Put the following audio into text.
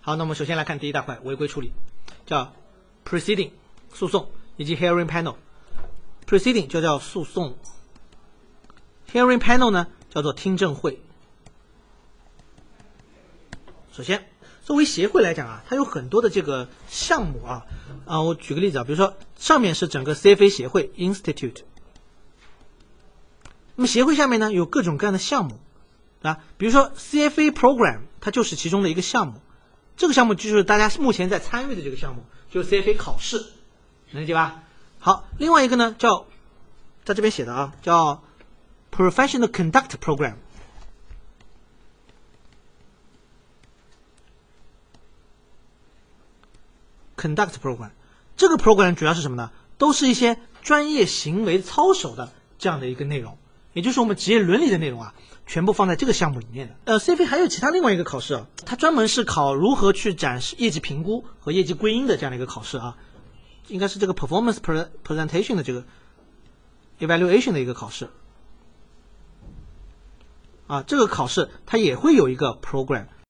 好，那我们首先来看第一大块违规处理，叫 proceeding 诉讼以及 hearing panel。proceeding 就叫诉讼，hearing panel 呢叫做听证会。首先，作为协会来讲啊，它有很多的这个项目啊啊，我举个例子啊，比如说上面是整个 CFA 协会 Institute，那么协会下面呢有各种各样的项目啊，比如说 CFA Program，它就是其中的一个项目。这个项目就是大家目前在参与的这个项目，就是 CFA 考试，能理解吧？好，另外一个呢叫，在这边写的啊，叫 Professional Conduct Program。Conduct Program，这个 program 主要是什么呢？都是一些专业行为操守的这样的一个内容，也就是我们职业伦理的内容啊。全部放在这个项目里面的。呃，CFA 还有其他另外一个考试啊，它专门是考如何去展示业绩评估和业绩归因的这样的一个考试啊，应该是这个 performance presentation 的这个 evaluation 的一个考试。啊，这个考试它也会有一个 program，